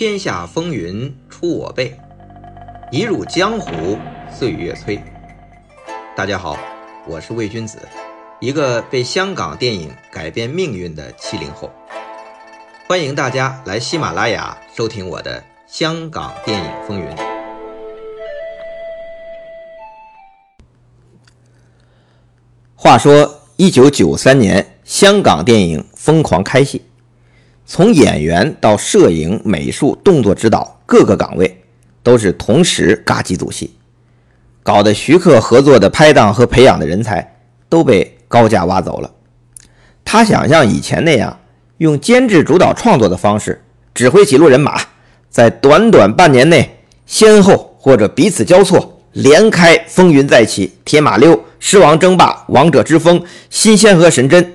天下风云出我辈，一入江湖岁月催。大家好，我是魏君子，一个被香港电影改变命运的七零后。欢迎大家来喜马拉雅收听我的《香港电影风云》。话说，一九九三年，香港电影疯狂开戏。从演员到摄影、美术、动作指导，各个岗位都是同时嘎几组戏，搞得徐克合作的拍档和培养的人才都被高价挖走了。他想像以前那样用监制主导创作的方式指挥几路人马，在短短半年内先后或者彼此交错，连开风云再起、铁马溜、狮王争霸、王者之风、新仙和神针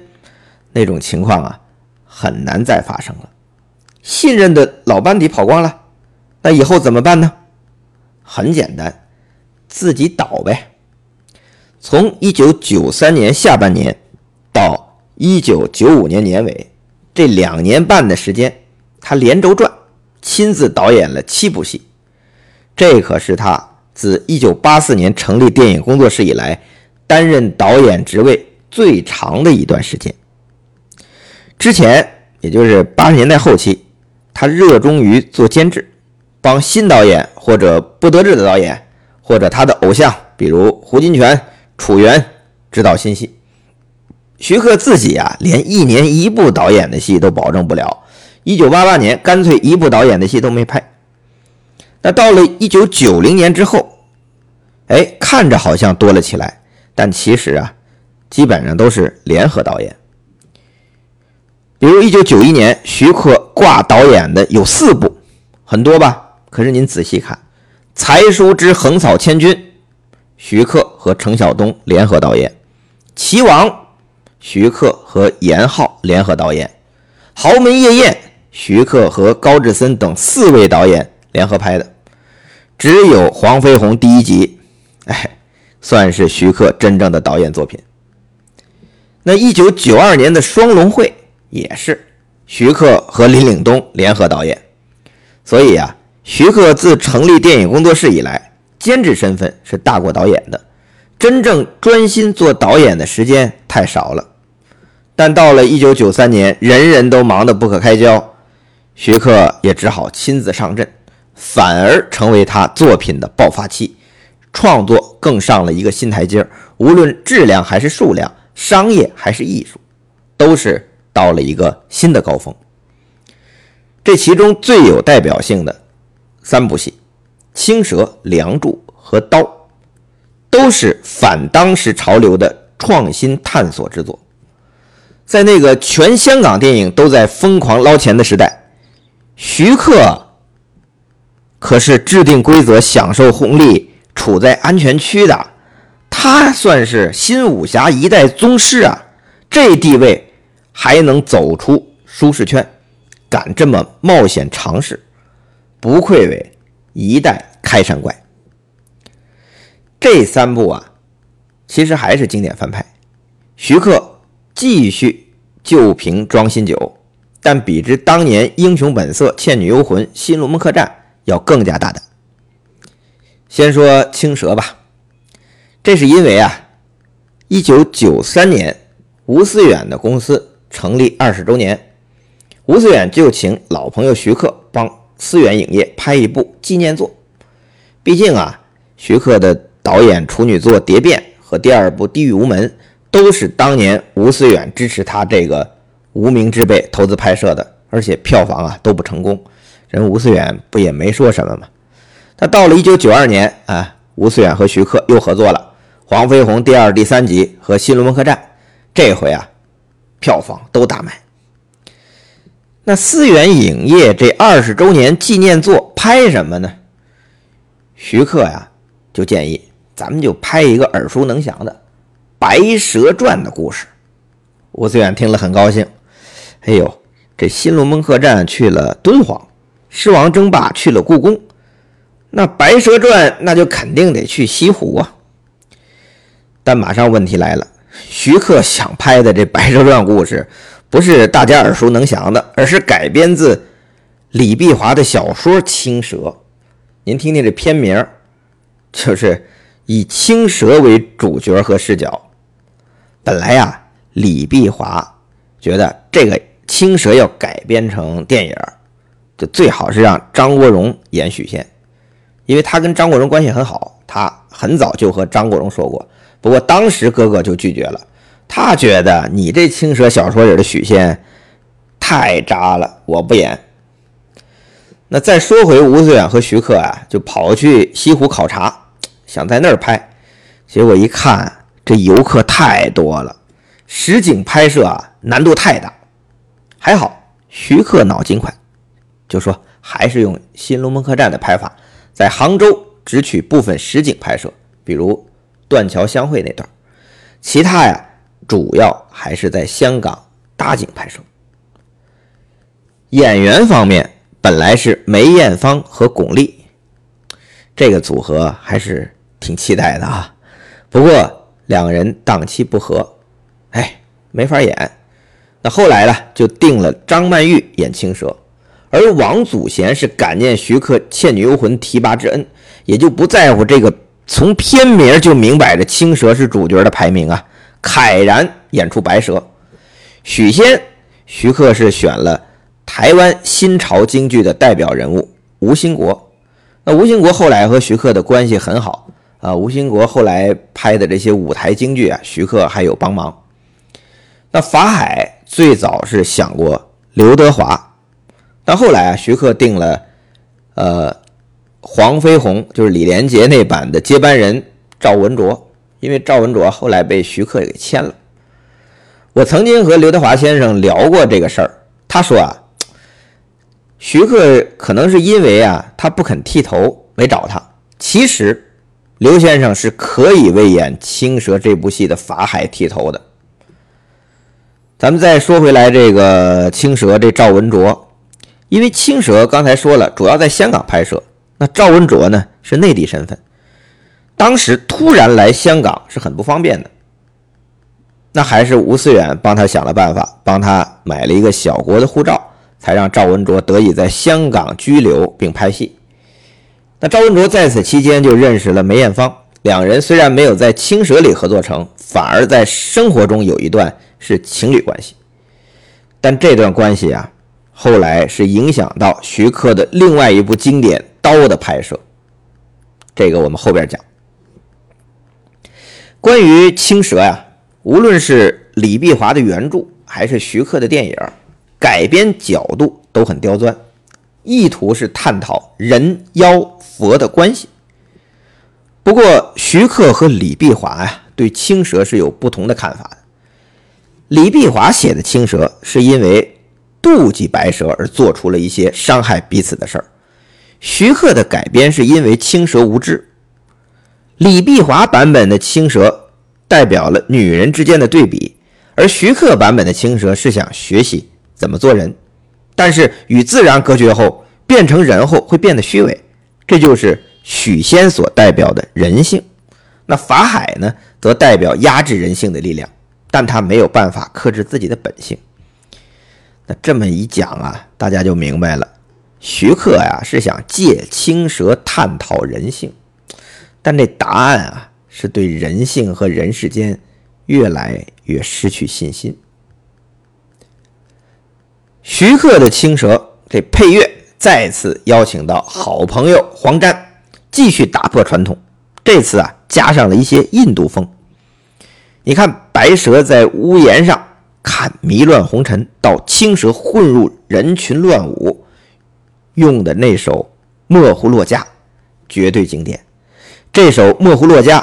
那种情况啊。很难再发生了。信任的老班底跑光了，那以后怎么办呢？很简单，自己倒呗。从一九九三年下半年到一九九五年年尾这两年半的时间，他连轴转，亲自导演了七部戏。这可是他自一九八四年成立电影工作室以来担任导演职位最长的一段时间。之前，也就是八十年代后期，他热衷于做监制，帮新导演或者不得志的导演，或者他的偶像，比如胡金铨、楚原，指导新戏。徐克自己啊，连一年一部导演的戏都保证不了。一九八八年，干脆一部导演的戏都没拍。那到了一九九零年之后，哎，看着好像多了起来，但其实啊，基本上都是联合导演。比如一九九一年，徐克挂导演的有四部，很多吧？可是您仔细看，《才疏之横扫千军》，徐克和程晓东联合导演；《齐王》，徐克和严浩联合导演；《豪门夜宴》，徐克和高志森等四位导演联合拍的。只有《黄飞鸿》第一集，哎，算是徐克真正的导演作品。那一九九二年的《双龙会》。也是徐克和林岭东联合导演，所以啊，徐克自成立电影工作室以来，监制身份是大过导演的，真正专心做导演的时间太少了。但到了一九九三年，人人都忙得不可开交，徐克也只好亲自上阵，反而成为他作品的爆发期，创作更上了一个新台阶无论质量还是数量，商业还是艺术，都是。到了一个新的高峰。这其中最有代表性的三部戏，《青蛇》《梁祝》和《刀》，都是反当时潮流的创新探索之作。在那个全香港电影都在疯狂捞钱的时代，徐克可是制定规则、享受红利、处在安全区的，他算是新武侠一代宗师啊！这地位。还能走出舒适圈，敢这么冒险尝试，不愧为一代开山怪。这三部啊，其实还是经典翻拍。徐克继续旧瓶装新酒，但比之当年《英雄本色》《倩女幽魂》《新龙门客栈》要更加大胆。先说《青蛇》吧，这是因为啊，一九九三年吴思远的公司。成立二十周年，吴思远就请老朋友徐克帮思远影业拍一部纪念作。毕竟啊，徐克的导演处女作《蝶变》和第二部《地狱无门》都是当年吴思远支持他这个无名之辈投资拍摄的，而且票房啊都不成功。人吴思远不也没说什么吗？他到了一九九二年啊，吴思远和徐克又合作了《黄飞鸿》第二、第三集和《新龙门客栈》，这回啊。票房都大卖。那思源影业这二十周年纪念作拍什么呢？徐克呀，就建议咱们就拍一个耳熟能详的《白蛇传》的故事。吴思远听了很高兴。哎呦，这新龙门客栈去了敦煌，狮王争霸去了故宫，那《白蛇传》那就肯定得去西湖啊。但马上问题来了。徐克想拍的这《白蛇传》故事，不是大家耳熟能详的，而是改编自李碧华的小说《青蛇》，您听听这片名，就是以青蛇为主角和视角。本来呀，李碧华觉得这个青蛇要改编成电影，就最好是让张国荣演许仙，因为他跟张国荣关系很好，他很早就和张国荣说过。不过当时哥哥就拒绝了，他觉得你这青蛇小说里的许仙太渣了，我不演。那再说回吴思远和徐克啊，就跑去西湖考察，想在那儿拍，结果一看这游客太多了，实景拍摄啊难度太大。还好徐克脑筋快，就说还是用《新龙门客栈》的拍法，在杭州只取部分实景拍摄，比如。断桥相会那段，其他呀主要还是在香港搭景拍摄。演员方面本来是梅艳芳和巩俐，这个组合还是挺期待的啊。不过两人档期不合，哎，没法演。那后来呢，就定了张曼玉演青蛇，而王祖贤是感念徐克《倩女幽魂》提拔之恩，也就不在乎这个。从片名就明摆着青蛇是主角的排名啊，慨然演出白蛇。许仙，徐克是选了台湾新潮京剧的代表人物吴兴国。那吴兴国后来和徐克的关系很好啊，吴兴国后来拍的这些舞台京剧啊，徐克还有帮忙。那法海最早是想过刘德华，但后来啊，徐克定了，呃。黄飞鸿就是李连杰那版的接班人赵文卓，因为赵文卓后来被徐克给签了。我曾经和刘德华先生聊过这个事儿，他说啊，徐克可能是因为啊他不肯剃头没找他。其实刘先生是可以为演《青蛇》这部戏的法海剃头的。咱们再说回来，这个《青蛇》这赵文卓，因为《青蛇》刚才说了，主要在香港拍摄。那赵文卓呢是内地身份，当时突然来香港是很不方便的。那还是吴思远帮他想了办法，帮他买了一个小国的护照，才让赵文卓得以在香港居留并拍戏。那赵文卓在此期间就认识了梅艳芳，两人虽然没有在《青蛇》里合作成，反而在生活中有一段是情侣关系。但这段关系啊，后来是影响到徐克的另外一部经典。刀的拍摄，这个我们后边讲。关于青蛇呀，无论是李碧华的原著，还是徐克的电影，改编角度都很刁钻，意图是探讨人妖佛的关系。不过，徐克和李碧华呀，对青蛇是有不同的看法的。李碧华写的青蛇，是因为妒忌白蛇而做出了一些伤害彼此的事儿。徐克的改编是因为青蛇无知，李碧华版本的青蛇代表了女人之间的对比，而徐克版本的青蛇是想学习怎么做人，但是与自然隔绝后变成人后会变得虚伪，这就是许仙所代表的人性。那法海呢，则代表压制人性的力量，但他没有办法克制自己的本性。那这么一讲啊，大家就明白了。徐克呀是想借青蛇探讨人性，但这答案啊是对人性和人世间越来越失去信心。徐克的青蛇这配乐再次邀请到好朋友黄沾，继续打破传统，这次啊加上了一些印度风。你看白蛇在屋檐上看迷乱红尘，到青蛇混入人群乱舞。用的那首《莫呼洛迦》绝对经典。这首《莫呼洛迦》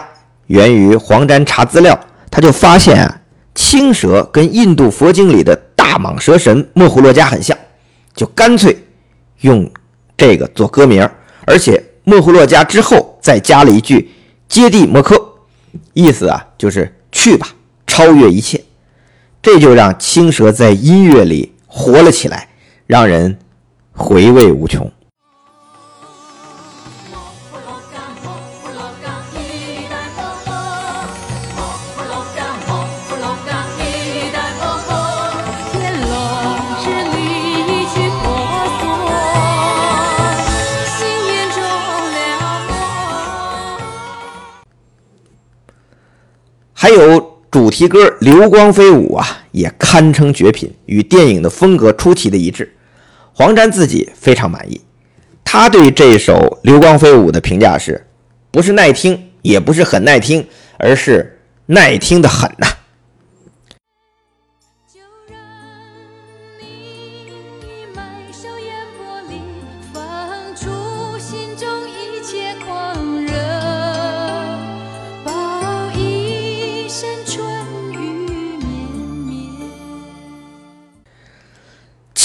源于黄沾查资料，他就发现啊，青蛇跟印度佛经里的大蟒蛇神莫呼洛迦很像，就干脆用这个做歌名，而且莫呼洛迦之后再加了一句“揭谛摩诃”，意思啊就是去吧，超越一切。这就让青蛇在音乐里活了起来让人回味无穷。还有主题歌《流光飞舞》啊，也堪称绝品，与电影的风格出奇的一致。黄沾自己非常满意，他对这首《流光飞舞》的评价是：不是耐听，也不是很耐听，而是耐听的很呐。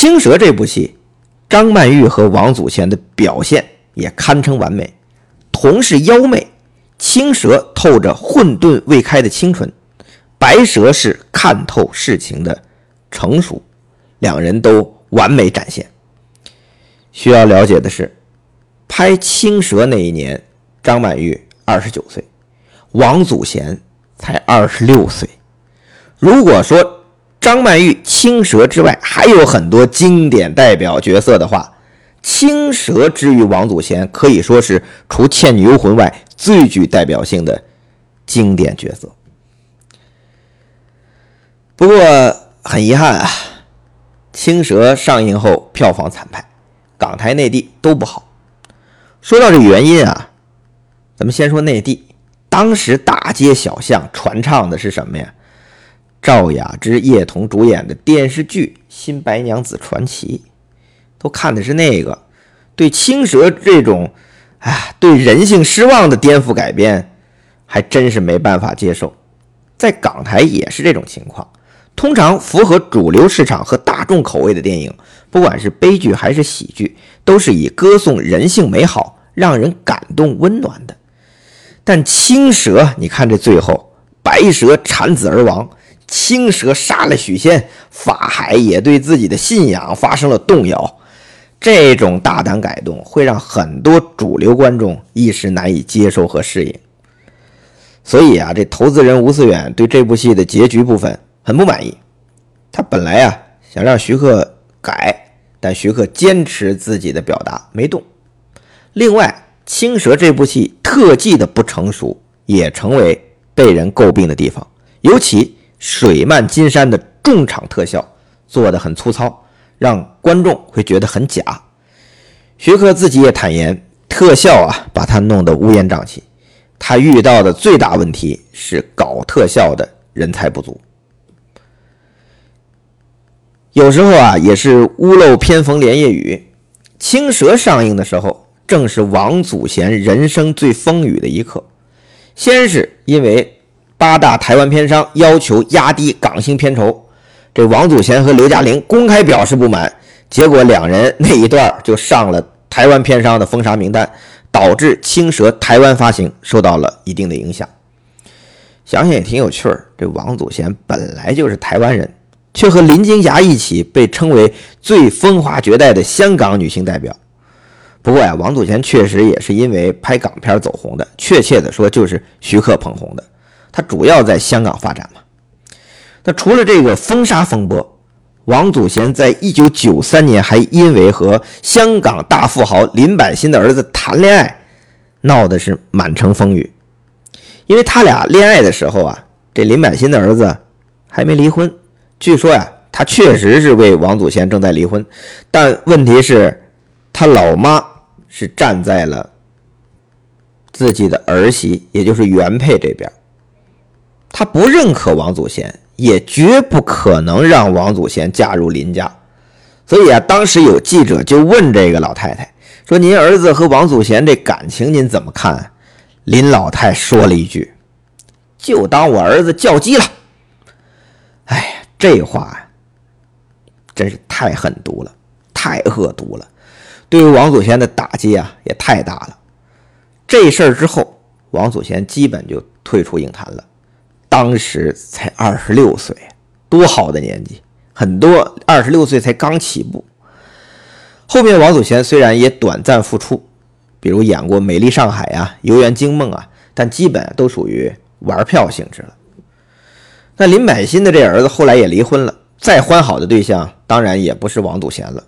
青蛇这部戏，张曼玉和王祖贤的表现也堪称完美。同是妖媚，青蛇透着混沌未开的清纯，白蛇是看透世情的成熟，两人都完美展现。需要了解的是，拍青蛇那一年，张曼玉二十九岁，王祖贤才二十六岁。如果说，张曼玉青蛇之外还有很多经典代表角色的话，青蛇之于王祖贤可以说是除《倩女幽魂》外最具代表性的经典角色。不过很遗憾啊，青蛇上映后票房惨败，港台内地都不好。说到这原因啊，咱们先说内地，当时大街小巷传唱的是什么呀？赵雅芝、叶童主演的电视剧《新白娘子传奇》，都看的是那个，对青蛇这种，哎，对人性失望的颠覆改编，还真是没办法接受。在港台也是这种情况。通常符合主流市场和大众口味的电影，不管是悲剧还是喜剧，都是以歌颂人性美好、让人感动温暖的。但青蛇，你看这最后，白蛇产子而亡。青蛇杀了许仙，法海也对自己的信仰发生了动摇。这种大胆改动会让很多主流观众一时难以接受和适应。所以啊，这投资人吴思远对这部戏的结局部分很不满意。他本来啊想让徐克改，但徐克坚持自己的表达没动。另外，青蛇这部戏特技的不成熟也成为被人诟病的地方，尤其。水漫金山的重场特效做得很粗糙，让观众会觉得很假。徐克自己也坦言，特效啊把他弄得乌烟瘴气。他遇到的最大问题是搞特效的人才不足。有时候啊也是屋漏偏逢连夜雨。青蛇上映的时候，正是王祖贤人生最风雨的一刻。先是因为。八大台湾片商要求压低港星片酬，这王祖贤和刘嘉玲公开表示不满，结果两人那一段就上了台湾片商的封杀名单，导致《青蛇》台湾发行受到了一定的影响。想想也挺有趣儿，这王祖贤本来就是台湾人，却和林青霞一起被称为最风华绝代的香港女性代表。不过呀，王祖贤确实也是因为拍港片走红的，确切的说就是徐克捧红的。他主要在香港发展嘛。那除了这个封杀风波，王祖贤在一九九三年还因为和香港大富豪林百欣的儿子谈恋爱，闹的是满城风雨。因为他俩恋爱的时候啊，这林百欣的儿子还没离婚。据说呀，他确实是为王祖贤正在离婚，但问题是，他老妈是站在了自己的儿媳，也就是原配这边。他不认可王祖贤，也绝不可能让王祖贤嫁入林家。所以啊，当时有记者就问这个老太太说：“您儿子和王祖贤这感情您怎么看？”林老太说了一句：“就当我儿子叫鸡了。”哎呀，这话真是太狠毒了，太恶毒了，对于王祖贤的打击啊也太大了。这事儿之后，王祖贤基本就退出影坛了。当时才二十六岁，多好的年纪！很多二十六岁才刚起步。后面王祖贤虽然也短暂复出，比如演过《美丽上海》啊，《游园惊梦》啊，但基本都属于玩票性质了。那林百欣的这儿子后来也离婚了，再欢好的对象当然也不是王祖贤了，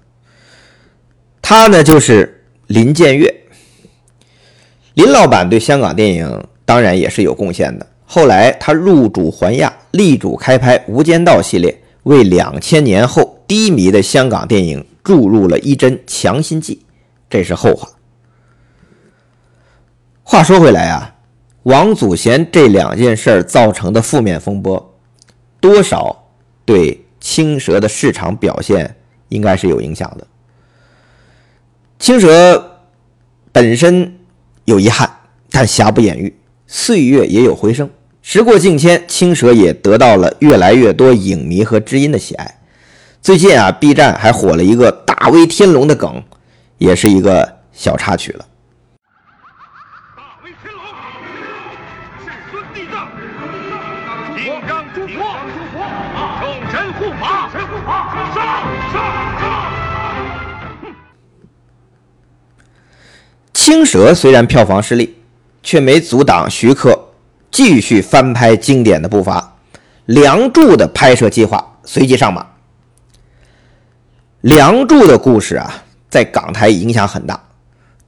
他呢就是林建岳。林老板对香港电影当然也是有贡献的。后来他入主环亚，力主开拍《无间道》系列，为两千年后低迷的香港电影注入了一针强心剂。这是后话。话说回来啊，王祖贤这两件事造成的负面风波，多少对青蛇的市场表现应该是有影响的。青蛇本身有遗憾，但瑕不掩瑜。岁月也有回声，时过境迁，青蛇也得到了越来越多影迷和知音的喜爱。最近啊，B 站还火了一个大威天龙的梗，也是一个小插曲了。大威天龙，世尊地藏，众神护法，神护法，上上上！青蛇虽然票房失利。却没阻挡徐克继续翻拍经典的步伐，《梁祝》的拍摄计划随即上马。《梁祝》的故事啊，在港台影响很大，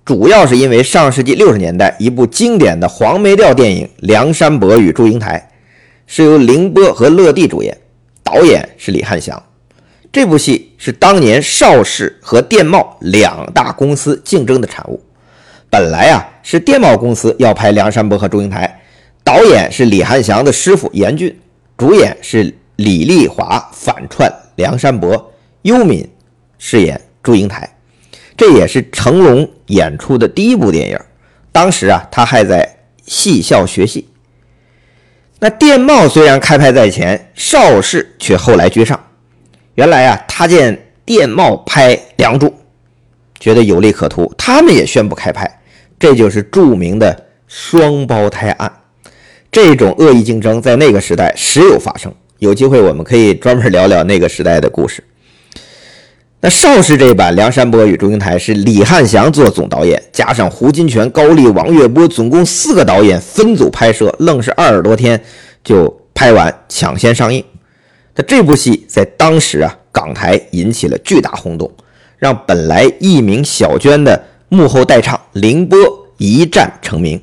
主要是因为上世纪六十年代一部经典的黄梅调电影《梁山伯与祝英台》，是由凌波和乐蒂主演，导演是李汉祥。这部戏是当年邵氏和电懋两大公司竞争的产物。本来啊是电懋公司要拍梁山伯和祝英台，导演是李汉祥的师傅严俊，主演是李丽华反串梁山伯，优敏饰演祝英台，这也是成龙演出的第一部电影。当时啊他还在戏校学戏。那电懋虽然开拍在前，邵氏却后来居上。原来啊他见电懋拍梁祝，觉得有利可图，他们也宣布开拍。这就是著名的双胞胎案，这种恶意竞争在那个时代时有发生。有机会我们可以专门聊聊那个时代的故事。那邵氏这一版《梁山伯与祝英台》是李汉祥做总导演，加上胡金铨、高丽、王月波，总共四个导演分组拍摄，愣是二十多天就拍完，抢先上映。那这部戏在当时啊，港台引起了巨大轰动，让本来艺名小娟的。幕后代唱凌波一战成名，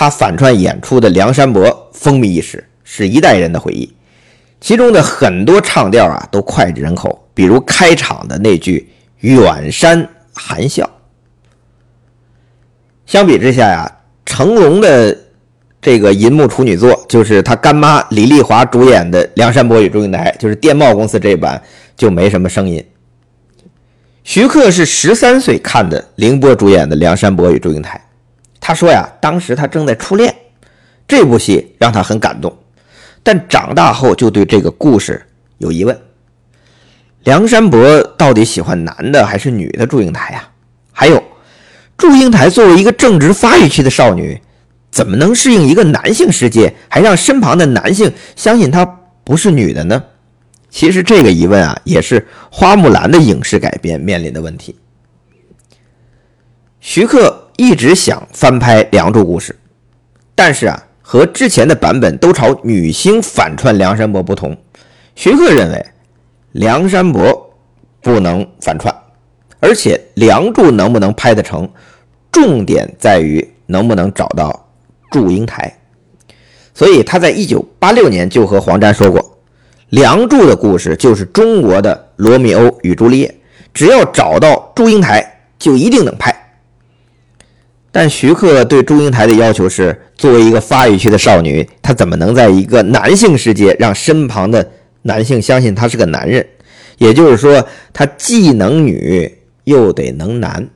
他反串演出的梁山伯风靡一时，是一代人的回忆。其中的很多唱调啊都脍炙人口，比如开场的那句“远山含笑”。相比之下呀，成龙的这个银幕处女作，就是他干妈李丽华主演的《梁山伯与祝英台》，就是电懋公司这版，就没什么声音。徐克是十三岁看的凌波主演的《梁山伯与祝英台》，他说呀，当时他正在初恋，这部戏让他很感动，但长大后就对这个故事有疑问：梁山伯到底喜欢男的还是女的祝英台呀？还有，祝英台作为一个正值发育期的少女，怎么能适应一个男性世界，还让身旁的男性相信她不是女的呢？其实这个疑问啊，也是花木兰的影视改编面临的问题。徐克一直想翻拍《梁祝》故事，但是啊，和之前的版本都朝女星反串梁山伯不同，徐克认为梁山伯不能反串，而且《梁祝》能不能拍得成，重点在于能不能找到祝英台。所以他在一九八六年就和黄沾说过。《梁祝》的故事就是中国的《罗密欧与朱丽叶》，只要找到祝英台，就一定能拍。但徐克对祝英台的要求是：作为一个发育期的少女，她怎么能在一个男性世界让身旁的男性相信她是个男人？也就是说，她既能女又得能男。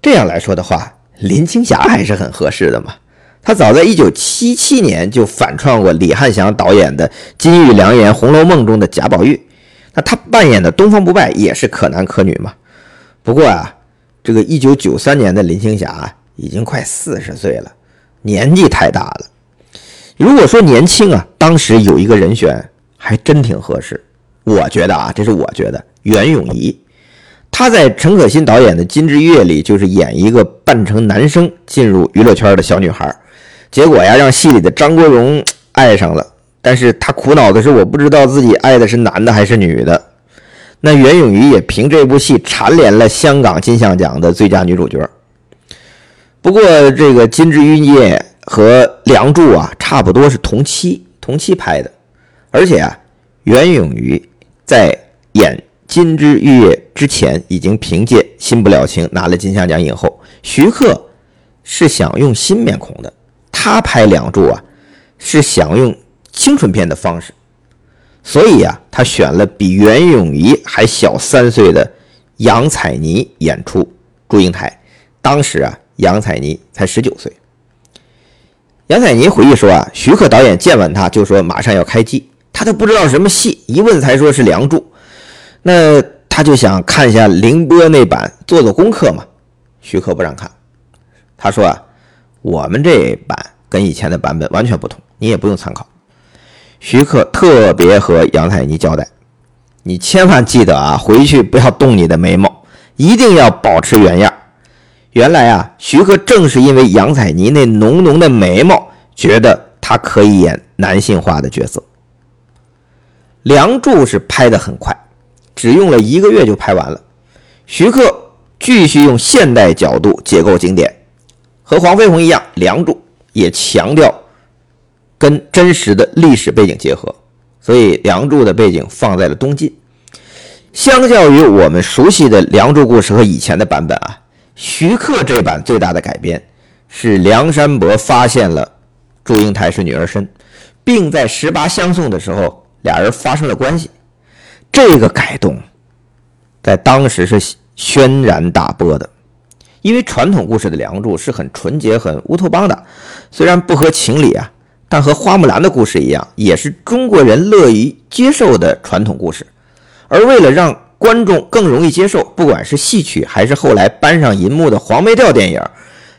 这样来说的话，林青霞还是很合适的嘛。她早在一九七七年就反串过李汉祥导演的《金玉良言》《红楼梦》中的贾宝玉，那她扮演的东方不败也是可男可女嘛。不过啊，这个一九九三年的林青霞已经快四十岁了，年纪太大了。如果说年轻啊，当时有一个人选还真挺合适，我觉得啊，这是我觉得袁咏仪，她在陈可辛导演的《金枝玉叶》里就是演一个扮成男生进入娱乐圈的小女孩。结果呀，让戏里的张国荣爱上了，但是他苦恼的是，我不知道自己爱的是男的还是女的。那袁咏仪也凭这部戏蝉联了香港金像奖的最佳女主角。不过这个《金枝玉叶》和《梁祝》啊差不多是同期同期拍的，而且啊，袁咏仪在演《金枝玉叶》之前已经凭借《新不了情》拿了金像奖影后。徐克是想用新面孔的，他拍《梁祝》啊是想用青春片的方式，所以啊，他选了比袁咏仪还小三岁的杨采妮演出祝英台。当时啊，杨采妮才十九岁。杨采妮回忆说啊，徐克导演见完他就说马上要开机，他都不知道什么戏，一问才说是《梁祝》，那他就想看一下凌波那版，做做功课嘛。徐克不让看，他说啊，我们这版跟以前的版本完全不同，你也不用参考。徐克特别和杨采妮交代，你千万记得啊，回去不要动你的眉毛，一定要保持原样。原来啊，徐克正是因为杨采妮那浓浓的眉毛，觉得她可以演男性化的角色。《梁祝》是拍得很快，只用了一个月就拍完了。徐克继续用现代角度解构经典，和黄飞鸿一样，《梁祝》也强调跟真实的历史背景结合，所以《梁祝》的背景放在了东晋。相较于我们熟悉的《梁祝》故事和以前的版本啊。徐克这版最大的改编是梁山伯发现了祝英台是女儿身，并在十八相送的时候俩人发生了关系。这个改动在当时是轩然大波的，因为传统故事的梁祝是很纯洁、很乌托邦的，虽然不合情理啊，但和花木兰的故事一样，也是中国人乐于接受的传统故事。而为了让观众更容易接受，不管是戏曲还是后来搬上银幕的黄梅调电影，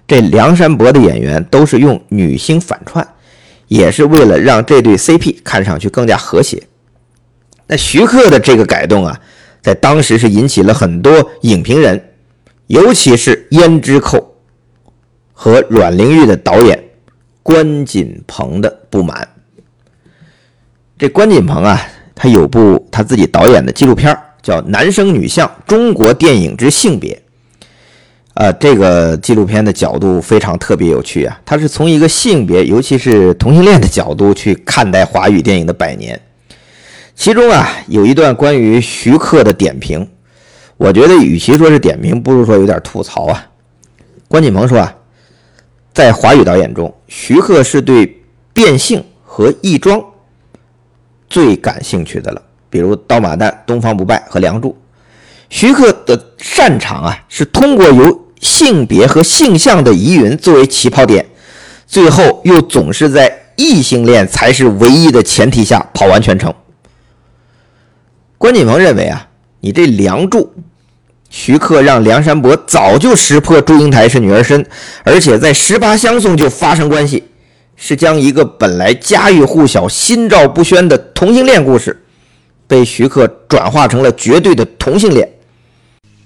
这梁山伯的演员都是用女星反串，也是为了让这对 CP 看上去更加和谐。那徐克的这个改动啊，在当时是引起了很多影评人，尤其是胭脂扣和阮玲玉的导演关锦鹏的不满。这关锦鹏啊，他有部他自己导演的纪录片叫《男生女相：中国电影之性别》，呃，这个纪录片的角度非常特别有趣啊，它是从一个性别，尤其是同性恋的角度去看待华语电影的百年。其中啊，有一段关于徐克的点评，我觉得与其说是点评，不如说有点吐槽啊。关锦鹏说啊，在华语导演中，徐克是对变性和异装最感兴趣的了。比如《刀马旦》《东方不败》和《梁祝》，徐克的擅长啊，是通过由性别和性向的疑云作为起跑点，最后又总是在异性恋才是唯一的前提下跑完全程。关锦鹏认为啊，你这《梁祝》，徐克让梁山伯早就识破祝英台是女儿身，而且在十八相送就发生关系，是将一个本来家喻户晓、心照不宣的同性恋故事。被徐克转化成了绝对的同性恋。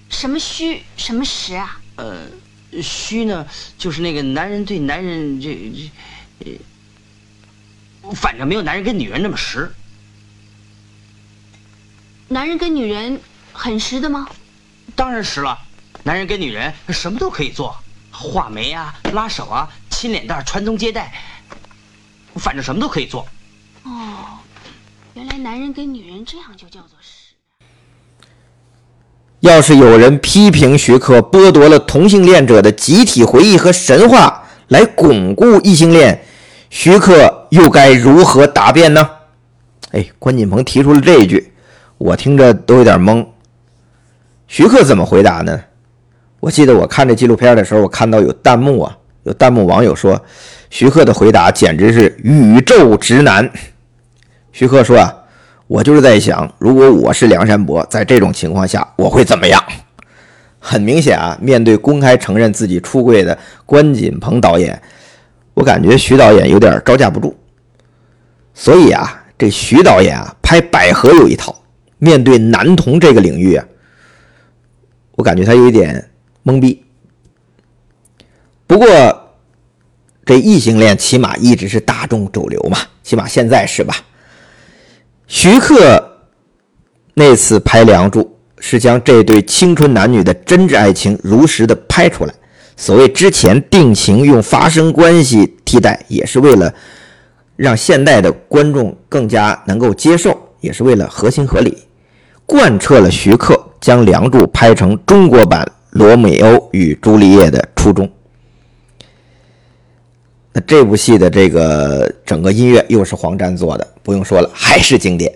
什么虚，什么实啊？呃，虚呢，就是那个男人对男人这这，呃，反正没有男人跟女人那么实。男人跟女人很实的吗？当然实了，男人跟女人什么都可以做，画眉啊，拉手啊，亲脸蛋，传宗接代，反正什么都可以做。哦。原来男人跟女人这样就叫做实。要是有人批评徐克剥夺了同性恋者的集体回忆和神话来巩固异性恋，徐克又该如何答辩呢？哎，关锦鹏提出了这一句，我听着都有点懵。徐克怎么回答呢？我记得我看这纪录片的时候，我看到有弹幕啊，有弹幕网友说，徐克的回答简直是宇宙直男。徐克说：“啊，我就是在想，如果我是梁山伯，在这种情况下，我会怎么样？很明显啊，面对公开承认自己出柜的关锦鹏导演，我感觉徐导演有点招架不住。所以啊，这徐导演啊，拍《百合》有一套。面对男同这个领域啊，我感觉他有一点懵逼。不过，这异性恋起码一直是大众主流嘛，起码现在是吧？”徐克那次拍《梁祝》，是将这对青春男女的真挚爱情如实的拍出来。所谓之前定情用发生关系替代，也是为了让现代的观众更加能够接受，也是为了合情合理，贯彻了徐克将《梁祝》拍成中国版《罗密欧与朱丽叶》的初衷。那这部戏的这个整个音乐又是黄沾做的，不用说了，还是经典。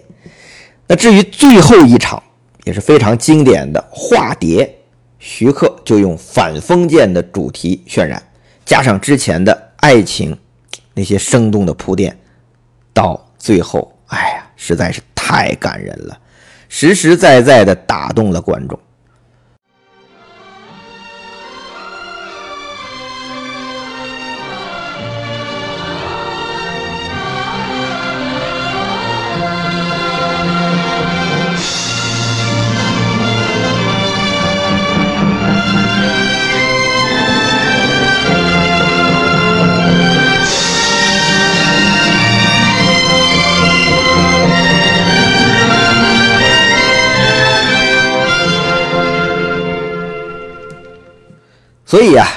那至于最后一场也是非常经典的化蝶，徐克就用反封建的主题渲染，加上之前的爱情那些生动的铺垫，到最后，哎呀，实在是太感人了，实实在在的打动了观众。所以啊，《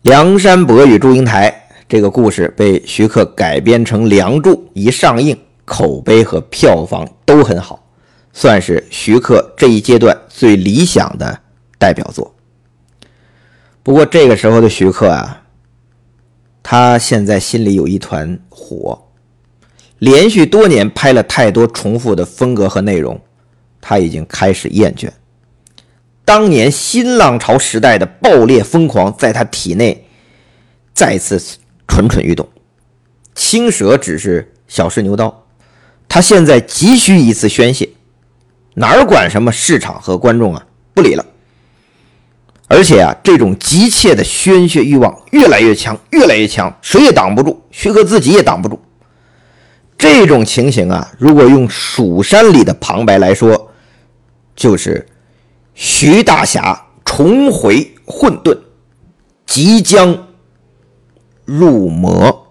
梁山伯与祝英台》这个故事被徐克改编成《梁祝》，一上映，口碑和票房都很好，算是徐克这一阶段最理想的代表作。不过这个时候的徐克啊，他现在心里有一团火，连续多年拍了太多重复的风格和内容，他已经开始厌倦。当年新浪潮时代的爆裂疯狂，在他体内再次蠢蠢欲动。青蛇只是小试牛刀，他现在急需一次宣泄，哪儿管什么市场和观众啊，不理了。而且啊，这种急切的宣泄欲望越来越强，越来越强，谁也挡不住，徐克自己也挡不住。这种情形啊，如果用《蜀山》里的旁白来说，就是。徐大侠重回混沌，即将入魔。